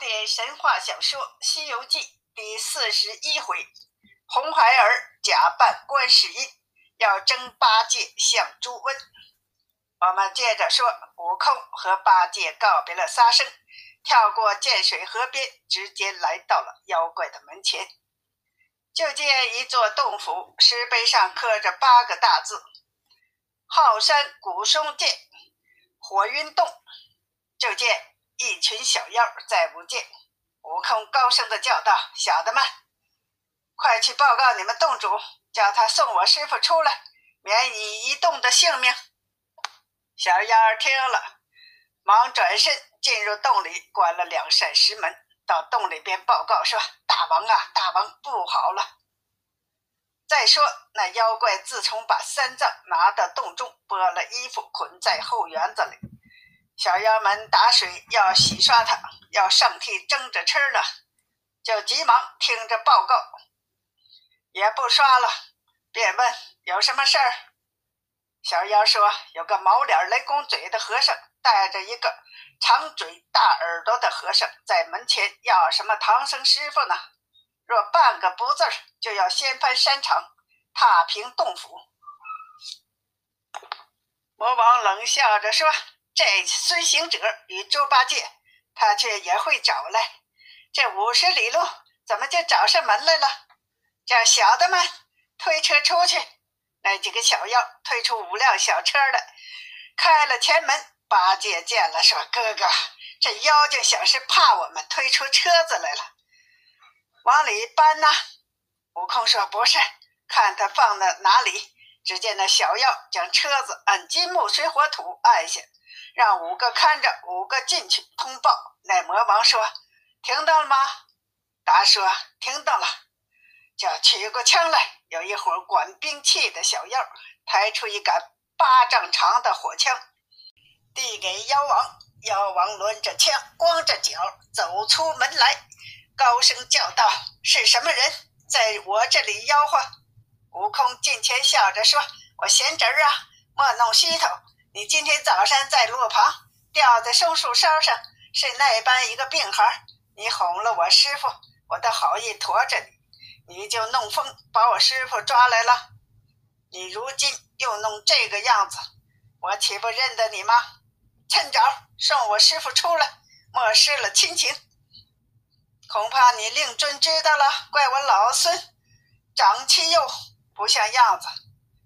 典神话小说《西游记》第四十一回：红孩儿假扮观世音，要争八戒向猪瘟。我们接着说，悟空和八戒告别了沙僧，跳过涧水河边，直接来到了妖怪的门前。就见一座洞府，石碑上刻着八个大字：“浩山古松涧，火云洞。”就见。一群小妖再不见，悟空高声的叫道：“小的们，快去报告你们洞主，叫他送我师傅出来，免你一洞的性命。”小妖儿听了，忙转身进入洞里，关了两扇石门，到洞里边报告说：“大王啊，大王，不好了！再说那妖怪自从把三藏拿到洞中，剥了衣服，捆在后园子里。”小妖们打水要洗刷它，要上屉蒸着吃了，就急忙听着报告，也不刷了，便问有什么事儿。小妖说：“有个毛脸雷公嘴的和尚，带着一个长嘴大耳朵的和尚，在门前要什么唐僧师傅呢？若半个不字儿，就要掀翻山城，踏平洞府。”魔王冷笑着说。这孙行者与猪八戒，他却也会找来。这五十里路，怎么就找上门来了？叫小的们推车出去。那几个小妖推出五辆小车来，开了前门。八戒见了，说：“哥哥，这妖精想是怕我们推出车子来了，往里搬呐。”悟空说：“不是，看他放在哪里。”只见那小妖将车子按金木水火土按下。让五个看着，五个进去通报。那魔王说：“听到了吗？”答说：“听到了。”叫取过枪来。有一伙管兵器的小妖抬出一杆八丈长的火枪，递给妖王。妖王抡着枪，光着脚走出门来，高声叫道：“是什么人在我这里吆喝？”悟空近前笑着说：“我贤侄儿啊，莫弄虚头。”你今天早上在路旁吊在松树梢上，是那般一个病孩你哄了我师傅，我的好意驮着你，你就弄风把我师傅抓来了。你如今又弄这个样子，我岂不认得你吗？趁早送我师傅出来，莫失了亲情。恐怕你令尊知道了，怪我老孙长气又不像样子。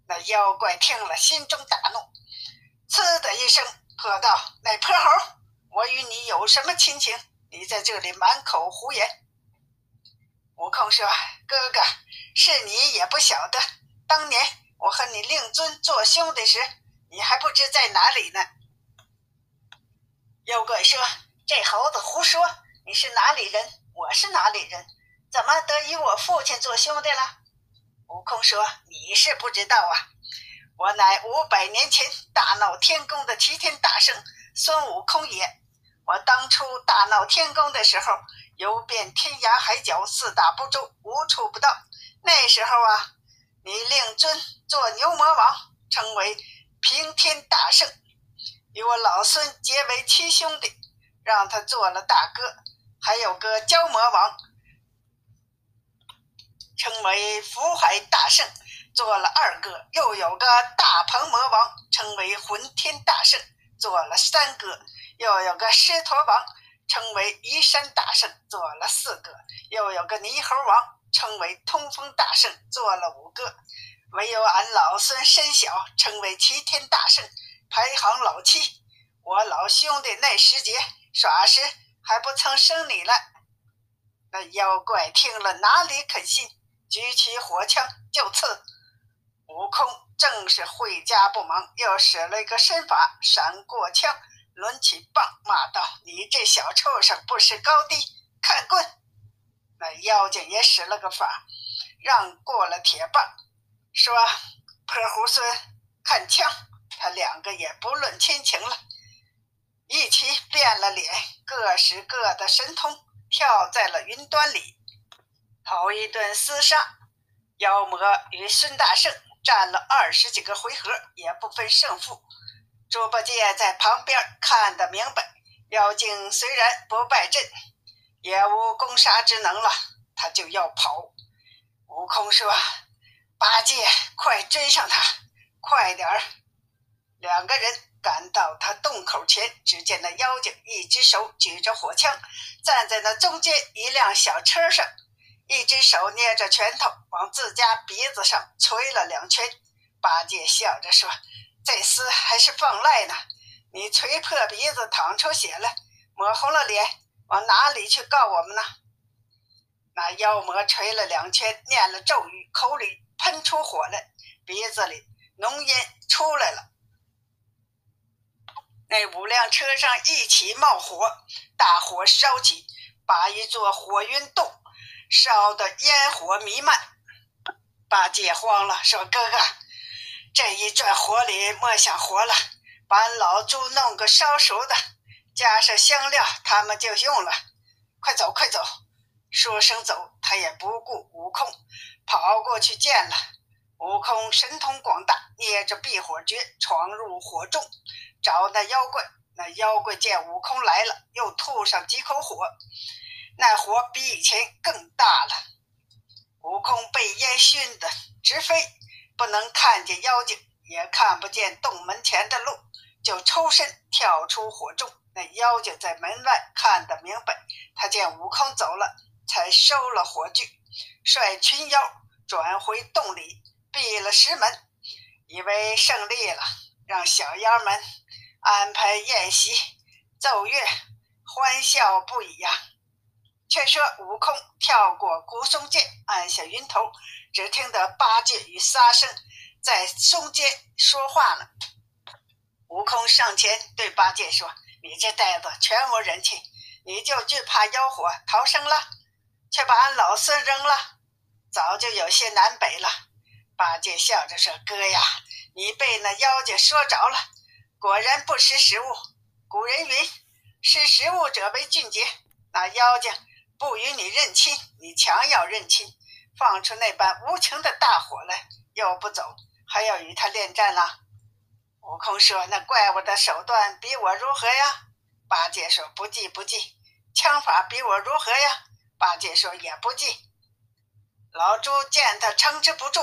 那妖怪听了，心中大怒。呲的一声，喝道：“那泼猴，我与你有什么亲情？你在这里满口胡言。”悟空说：“哥哥，是你也不晓得，当年我和你令尊做兄弟时，你还不知在哪里呢。”妖怪说：“这猴子胡说，你是哪里人？我是哪里人？怎么得与我父亲做兄弟了？”悟空说：“你是不知道啊。”我乃五百年前大闹天宫的齐天大圣孙悟空也。我当初大闹天宫的时候，游遍天涯海角、四大部洲，无处不到。那时候啊，你令尊做牛魔王，称为平天大圣，与我老孙结为亲兄弟，让他做了大哥。还有个蛟魔王，称为福海大圣。做了二个，又有个大鹏魔王，称为混天大圣；做了三个，又有个狮驼王，称为移山大圣；做了四个，又有个猕猴王，称为通风大圣；做了五个，唯有俺老孙身小，称为齐天大圣，排行老七。我老兄弟那时节耍时还不曾生你来。那妖怪听了哪里肯信，举起火枪就刺。悟空正是会家不忙，又使了一个身法，闪过枪，抡起棒，骂道：“你这小畜生，不识高低，看棍！”那妖精也使了个法，让过了铁棒，说：“泼猢狲，看枪！”他两个也不论亲情了，一起变了脸，各使各的神通，跳在了云端里，头一顿厮杀，妖魔与孙大圣。战了二十几个回合，也不分胜负。猪八戒在旁边看得明白，妖精虽然不败阵，也无攻杀之能了，他就要跑。悟空说：“八戒，快追上他，快点儿！”两个人赶到他洞口前，只见那妖精一只手举着火枪，站在那中间一辆小车上，一只手捏着拳头往自家鼻子上捶了两拳。八戒笑着说：“这厮还是放赖呢！你捶破鼻子，淌出血了，抹红了脸，往哪里去告我们呢？”那妖魔捶了两拳，念了咒语，口里喷出火来，鼻子里浓烟出来了。那五辆车上一起冒火，大火烧起，把一座火云洞烧得烟火弥漫。八戒慌了，说：“哥哥。”这一转火里莫想活了，把老猪弄个烧熟的，加上香料，他们就用了。快走，快走！说声走，他也不顾悟空，跑过去见了。悟空神通广大，捏着避火诀闯入火中，找那妖怪。那妖怪见悟空来了，又吐上几口火，那火比以前更大了。悟空被烟熏得直飞。不能看见妖精，也看不见洞门前的路，就抽身跳出火中。那妖精在门外看得明白，他见悟空走了，才收了火炬，率群妖转回洞里，闭了石门，以为胜利了，让小妖们安排宴席、奏乐，欢笑不已呀。却说悟空跳过古松涧，按下云头。只听得八戒与沙僧在松间说话呢。悟空上前对八戒说：“你这呆子全无人气，你就惧怕妖火逃生了，却把俺老孙扔了，早就有些南北了。”八戒笑着说：“哥呀，你被那妖精说着了，果然不识时务。古人云：识时务者为俊杰。那妖精不与你认亲，你强要认亲。”放出那般无情的大火来，又不走，还要与他恋战了。悟空说：“那怪物的手段比我如何呀？”八戒说：“不计不计。”枪法比我如何呀？八戒说：“也不计。”老猪见他撑持不住，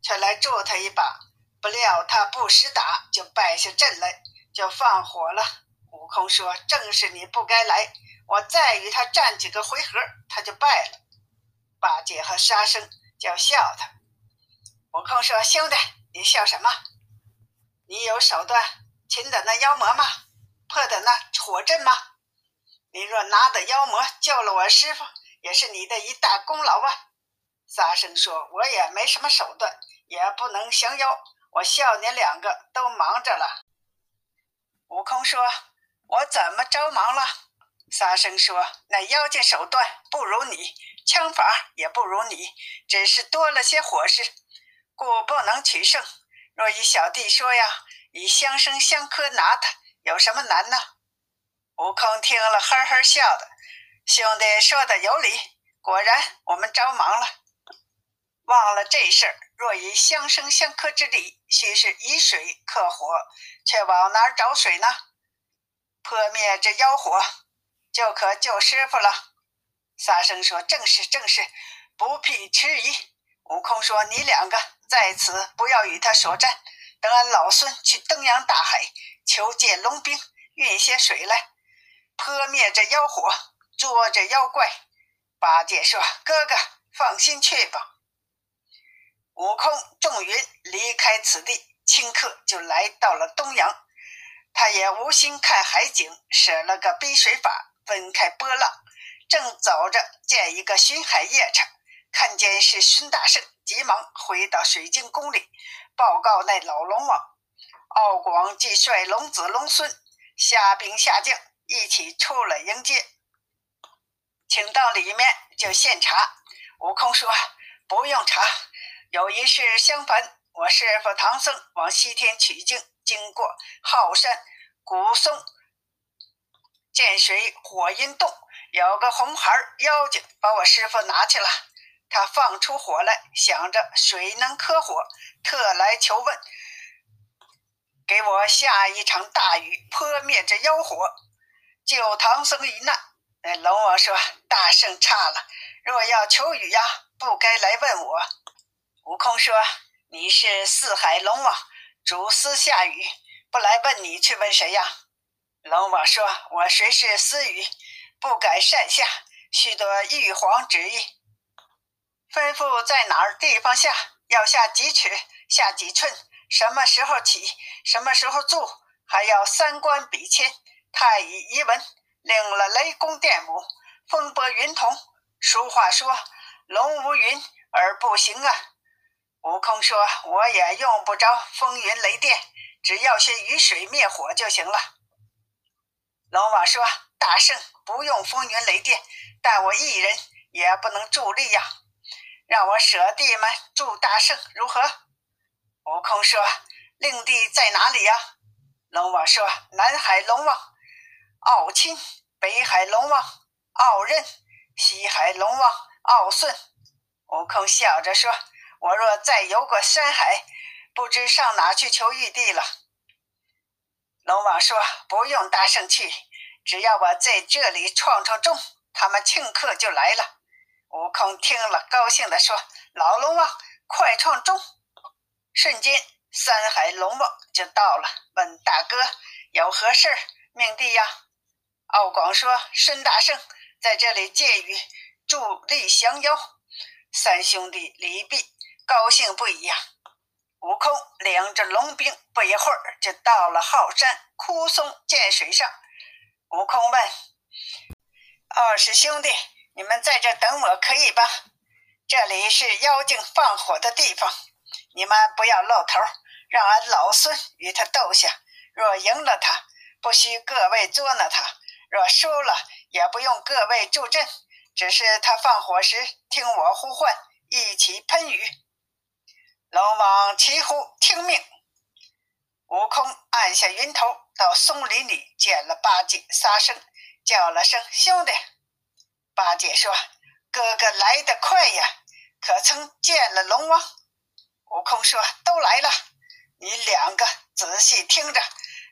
却来助他一把。不料他不识打，就败下阵来，就放火了。悟空说：“正是你不该来，我再与他战几个回合，他就败了。”八戒和沙僧就笑他。悟空说：“兄弟，你笑什么？你有手段擒得那妖魔吗？破得那火阵吗？你若拿得妖魔救了我师傅，也是你的一大功劳啊！”沙僧说：“我也没什么手段，也不能降妖。我笑你两个都忙着了。”悟空说：“我怎么着忙了？”沙僧说：“那妖精手段不如你。”枪法也不如你，只是多了些火势，故不能取胜。若依小弟说呀，以相生相克拿他，有什么难呢？悟空听了，呵呵笑的。兄弟说的有理，果然我们着忙了，忘了这事儿。若以相生相克之理，须是以水克火，却往哪儿找水呢？破灭这妖火，就可救师傅了。沙僧说：“正是，正是，不必迟疑。”悟空说：“你两个在此不要与他说战，等俺老孙去登洋大海求借龙兵，运些水来，泼灭这妖火，捉这妖怪。”八戒说：“哥哥放心去吧。”悟空众云离开此地，顷刻就来到了东阳。他也无心看海景，使了个逼水法，分开波浪。正走着，见一个巡海夜叉，看见是孙大圣，急忙回到水晶宫里，报告那老龙王。敖广即率龙子龙孙下兵下将，一起出来迎接，请到里面就献茶。悟空说：“不用茶，有一事相烦。我师傅唐僧往西天取经，经过浩山古松，见水火阴洞。”有个红孩妖精把我师傅拿去了，他放出火来，想着水能克火，特来求问，给我下一场大雨，泼灭这妖火，救唐僧一难。那龙王说：“大圣差了，若要求雨呀，不该来问我。”悟空说：“你是四海龙王，主司下雨，不来问你，去问谁呀？”龙王说：“我虽是私语，不敢擅下，须得玉皇旨意。吩咐在哪儿地方下，要下几尺，下几寸，什么时候起，什么时候住，还要三官比签，太乙遗文，领了雷公电母，风波云同。俗话说，龙无云而不行啊。”悟空说：“我也用不着风云雷电，只要些雨水灭火就行了。”龙王说：“大圣不用风云雷电，但我一人也不能助力呀，让我舍弟们助大圣如何？”悟空说：“令弟在哪里呀？”龙王说：“南海龙王敖钦，北海龙王敖任，西海龙王敖顺。”悟空笑着说：“我若再游过山海，不知上哪去求玉帝了。”龙王说：“不用大圣去，只要我在这里创创钟，他们顷刻就来了。”悟空听了，高兴地说：“老龙王，快创钟！”瞬间，三海龙王就到了，问大哥有何事儿，命弟呀？敖广说：“孙大圣在这里借雨助力降妖。”三兄弟李泌高兴不已呀。悟空领着龙兵，不一会儿就到了浩山枯松涧水上。悟空问：“二师兄弟，你们在这等我可以吧？这里是妖精放火的地方，你们不要露头，让俺老孙与他斗下。若赢了他，不需各位捉拿他；若输了，也不用各位助阵，只是他放火时听我呼唤，一起喷雨。”龙王齐呼听命，悟空按下云头，到松林里见了八戒、沙僧，叫了声兄弟。八戒说：“哥哥来得快呀，可曾见了龙王？”悟空说：“都来了。你两个仔细听着，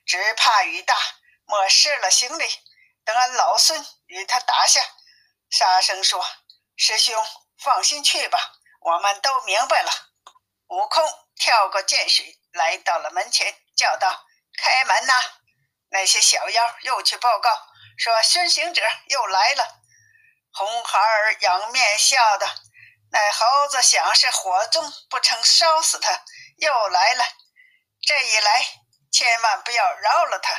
只怕雨大，莫失了行李。等俺老孙与他打下。”沙僧说：“师兄放心去吧，我们都明白了。”悟空跳过涧水，来到了门前，叫道：“开门呐！”那些小妖又去报告说：“孙行者又来了。”红孩儿仰面笑道：“那猴子想是火中不成烧死他，又来了。这一来，千万不要饶了他，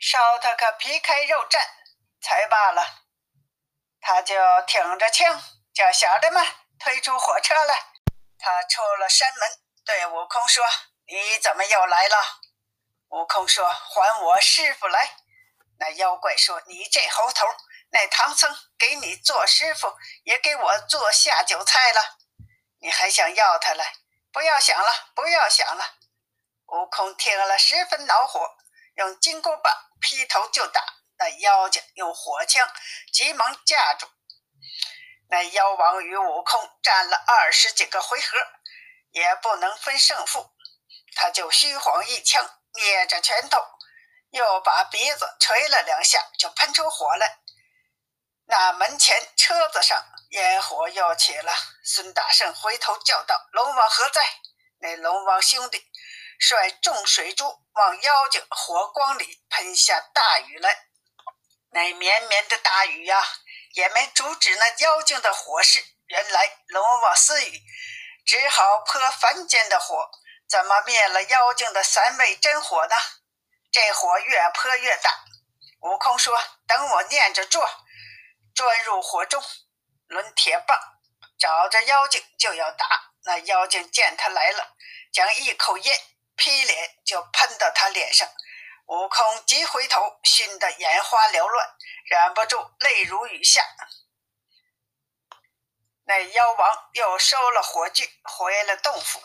烧他个皮开肉绽才罢了。”他就挺着枪，叫小的们。推出火车来，他出了山门，对悟空说：“你怎么又来了？”悟空说：“还我师傅来。”那妖怪说：“你这猴头，那唐僧给你做师傅，也给我做下酒菜了，你还想要他来？不要想了，不要想了。”悟空听了十分恼火，用金箍棒劈头就打。那妖精用火枪急忙架住。那妖王与悟空战了二十几个回合，也不能分胜负。他就虚晃一枪，捏着拳头，又把鼻子捶了两下，就喷出火来。那门前车子上烟火又起了。孙大圣回头叫道：“龙王何在？”那龙王兄弟率众水珠往妖精火光里喷下大雨来。那绵绵的大雨呀！也没阻止那妖精的火势。原来龙王私语，只好泼凡间的火，怎么灭了妖精的三昧真火呢？这火越泼越大。悟空说：“等我念着咒，钻入火中，抡铁棒，找着妖精就要打。那妖精见他来了，将一口烟劈脸就喷到他脸上。悟空急回头，熏得眼花缭乱。”忍不住泪如雨下，那妖王又收了火炬，回了洞府。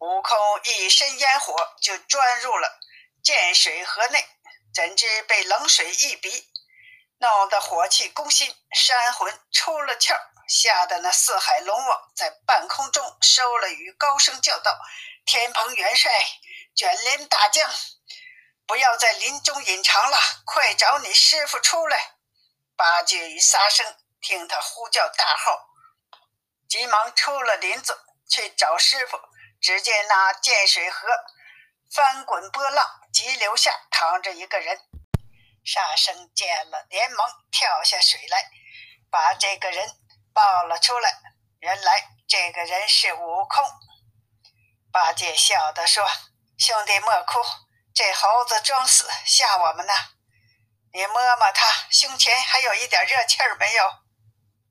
悟空一身烟火，就钻入了涧水河内，怎知被冷水一逼，弄得火气攻心，山魂出了窍，吓得那四海龙王在半空中收了雨，高声叫道：“天蓬元帅，卷帘大将，不要在林中隐藏了，快找你师傅出来！八戒与沙僧听他呼叫大号，急忙出了林子去找师傅。只见那涧水河翻滚波浪，急流下躺着一个人。沙僧见了，连忙跳下水来，把这个人抱了出来。原来这个人是悟空。八戒笑着说：“兄弟莫哭。”这猴子装死吓我们呢，你摸摸他胸前还有一点热气儿没有？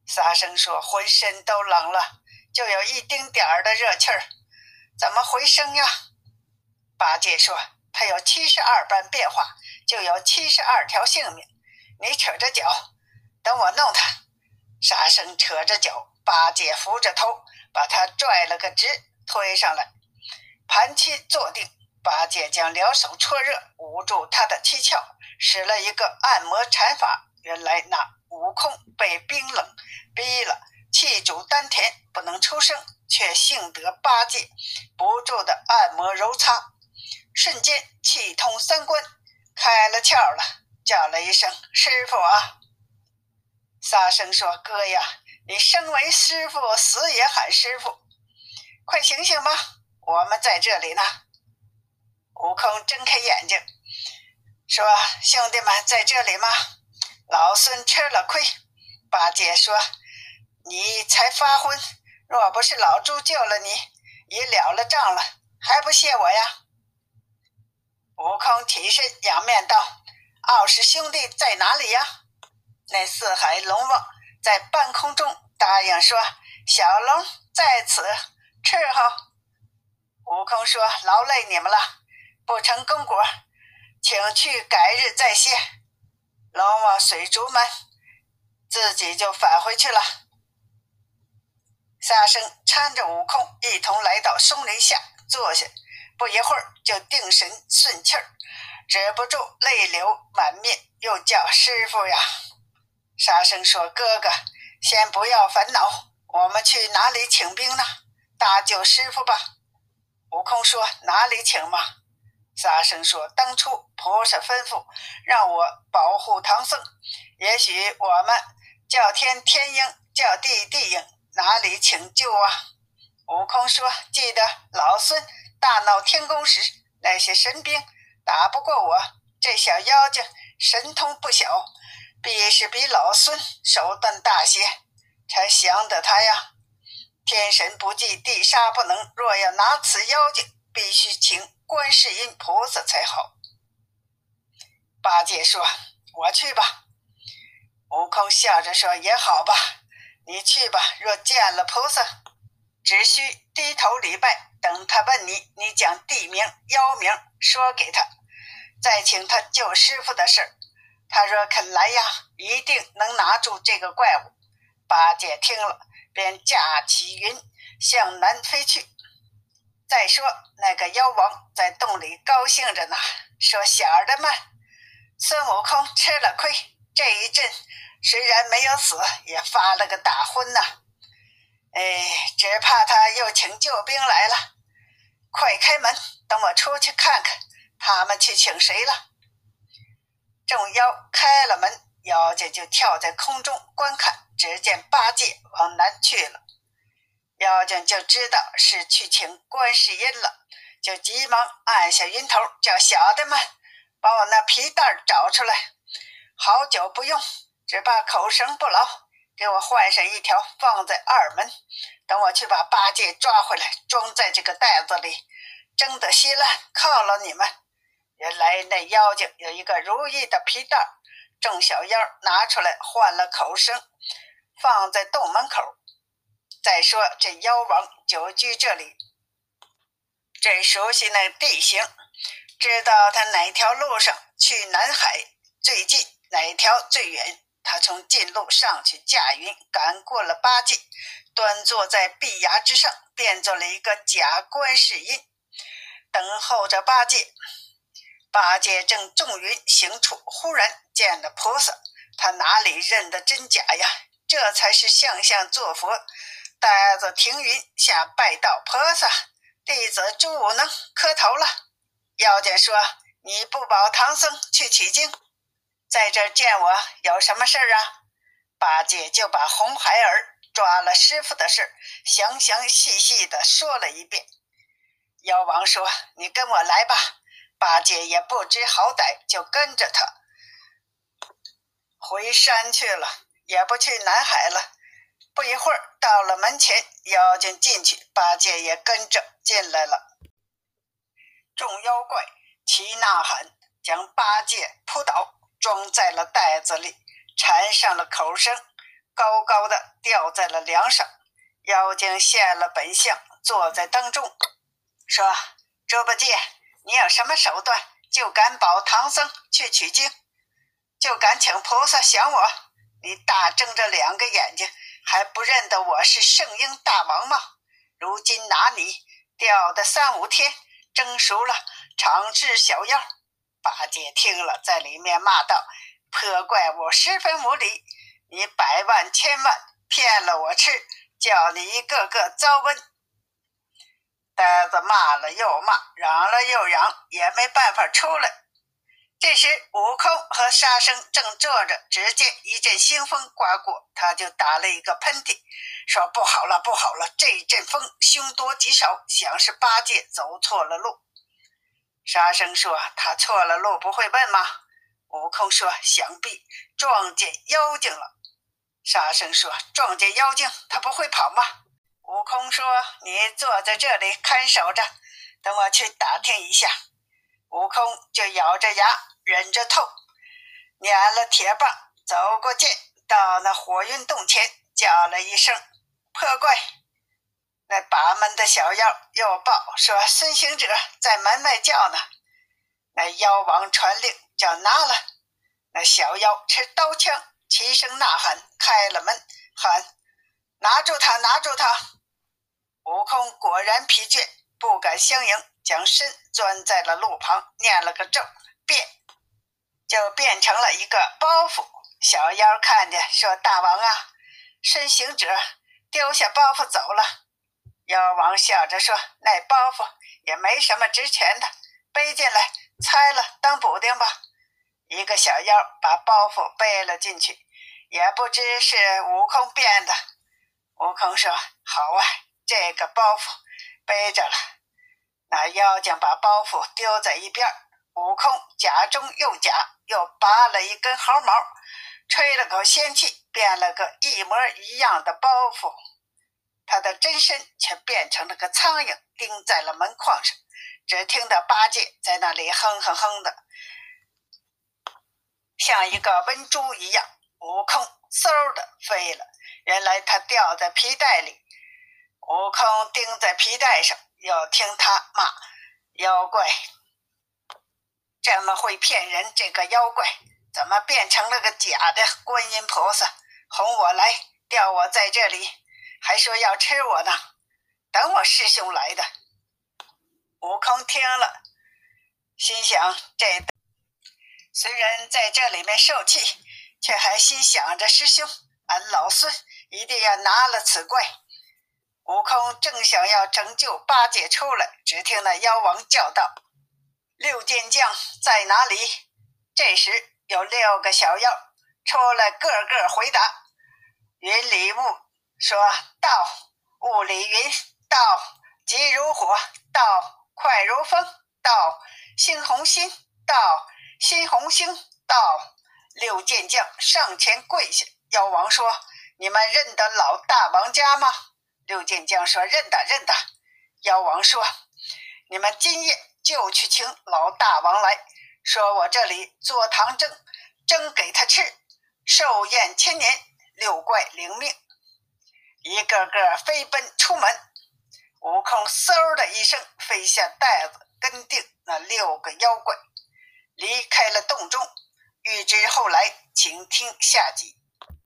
沙僧说浑身都冷了，就有一丁点儿的热气儿，怎么回声呀？八戒说他有七十二般变化，就有七十二条性命。你扯着脚，等我弄他。沙僧扯着脚，八戒扶着头，把他拽了个直，推上来，盘膝坐定。八戒将两手搓热，捂住他的七窍，使了一个按摩禅法。原来那悟空被冰冷逼了，气阻丹田，不能出声，却幸得八戒不住的按摩揉擦，瞬间气通三关，开了窍了，叫了一声“师傅啊”。沙僧说：“哥呀，你生为师傅，死也喊师傅，快醒醒吧，我们在这里呢。”悟空睁开眼睛，说：“兄弟们在这里吗？老孙吃了亏。”八戒说：“你才发昏，若不是老猪救了你，也了了账了，还不谢我呀？”悟空起身仰面道：“二师兄弟在哪里呀？”那四海龙王在半空中答应说：“小龙在此伺候。”悟空说：“劳累你们了。”不成功果，请去改日再谢。龙王水族们自己就返回去了。沙僧搀着悟空一同来到松林下坐下，不一会儿就定神顺气儿，止不住泪流满面，又叫师傅呀。沙僧说：“哥哥，先不要烦恼，我们去哪里请兵呢？搭救师傅吧。”悟空说：“哪里请嘛？”沙僧说：“当初菩萨吩咐让我保护唐僧，也许我们叫天天应，叫地地应，哪里请救啊？”悟空说：“记得老孙大闹天宫时，那些神兵打不过我，这小妖精神通不小，必是比老孙手段大些，才降得他呀。天神不济，地杀不能。若要拿此妖精，必须请。”观世音菩萨才好。八戒说：“我去吧。”悟空笑着说：“也好吧，你去吧。若见了菩萨，只需低头礼拜，等他问你，你将地名、妖名说给他，再请他救师傅的事儿。他若肯来呀，一定能拿住这个怪物。”八戒听了，便驾起云向南飞去。再说那个妖王在洞里高兴着呢，说：“小儿的们，孙悟空吃了亏，这一阵虽然没有死，也发了个大昏呐。哎，只怕他又请救兵来了。快开门，等我出去看看，他们去请谁了。”众妖开了门，妖精就跳在空中观看，只见八戒往南去了。妖精就知道是去请观世音了，就急忙按下云头，叫小的们把我那皮带找出来。好久不用，只怕口绳不牢，给我换上一条，放在二门。等我去把八戒抓回来，装在这个袋子里，蒸得稀烂，犒劳你们。原来那妖精有一个如意的皮带，众小妖拿出来换了口绳，放在洞门口。再说这妖王久居这里，朕熟悉那地形，知道他哪条路上去南海最近，哪条最远。他从近路上去驾云赶过了八戒，端坐在壁崖之上，变做了一个假观世音，等候着八戒。八戒正纵云行处，忽然见了菩萨，他哪里认得真假呀？这才是相相作佛。呆子停云下拜道：“菩萨，弟子朱武能磕头了。”妖精说：“你不保唐僧去取经，在这见我有什么事儿啊？八戒就把红孩儿抓了师傅的事详详细细的说了一遍。妖王说：“你跟我来吧。”八戒也不知好歹，就跟着他回山去了，也不去南海了。不一会儿，到了门前，妖精进去，八戒也跟着进来了。众妖怪齐呐喊，将八戒扑倒，装在了袋子里，缠上了口绳，高高的吊在了梁上。妖精现了本相，坐在当中，说：“猪八戒，你有什么手段，就敢保唐僧去取经，就敢请菩萨降我？你大睁着两个眼睛！”还不认得我是圣婴大王吗？如今拿你吊的三五天，蒸熟了，尝吃小药。八戒听了，在里面骂道：“破怪物，十分无礼！你百万千万骗了我吃，叫你一个个遭瘟。”呆子骂了又骂，嚷了又嚷，也没办法出来。这时，悟空和沙僧正坐着，只见一阵腥风刮过，他就打了一个喷嚏，说：“不好了，不好了！这阵风凶多吉少，想是八戒走错了路。”沙僧说：“他错了路不会问吗？”悟空说：“想必撞见妖精了。”沙僧说：“撞见妖精，他不会跑吗？”悟空说：“你坐在这里看守着，等我去打听一下。”悟空就咬着牙忍着痛，捻了铁棒走过去，到那火云洞前叫了一声“破怪”。那把门的小妖又报说：“孙行者在门外叫呢。”那妖王传令叫拿了。那小妖持刀枪，齐声呐喊，开了门，喊：“拿住他，拿住他！”悟空果然疲倦，不敢相迎。将身钻在了路旁，念了个咒，变就变成了一个包袱。小妖看见，说：“大王啊，孙行者丢下包袱走了。”妖王笑着说：“那包袱也没什么值钱的，背进来，拆了当补丁吧。”一个小妖把包袱背了进去，也不知是悟空变的。悟空说：“好啊，这个包袱背着了。”那妖精把包袱丢在一边，悟空假中又假，又拔了一根毫毛，吹了口仙气，变了个一模一样的包袱。他的真身却变成了个苍蝇，钉在了门框上。只听得八戒在那里哼哼哼的，像一个瘟猪一样。悟空嗖的飞了，原来他掉在皮带里，悟空钉在皮带上。要听他骂妖怪，这么会骗人！这个妖怪怎么变成了个假的观音菩萨，哄我来，吊我在这里，还说要吃我呢？等我师兄来的。悟空听了，心想：这虽然在这里面受气，却还心想着师兄，俺老孙一定要拿了此怪。悟空正想要拯救八戒出来，只听那妖王叫道：“六剑将在哪里？”这时有六个小妖出来，个个回答：“云里雾说道，雾里云道，急如火到，快如风到，猩红心到，猩红星到。”六剑将上前跪下，妖王说：“你们认得老大王家吗？”六剑将说：“认得，认得。”妖王说：“你们今夜就去请老大王来，说我这里做糖蒸，蒸给他吃，寿宴千年，六怪领命。”一个个飞奔出门。悟空嗖的一声飞下袋子，跟定那六个妖怪，离开了洞中。欲知后来，请听下集。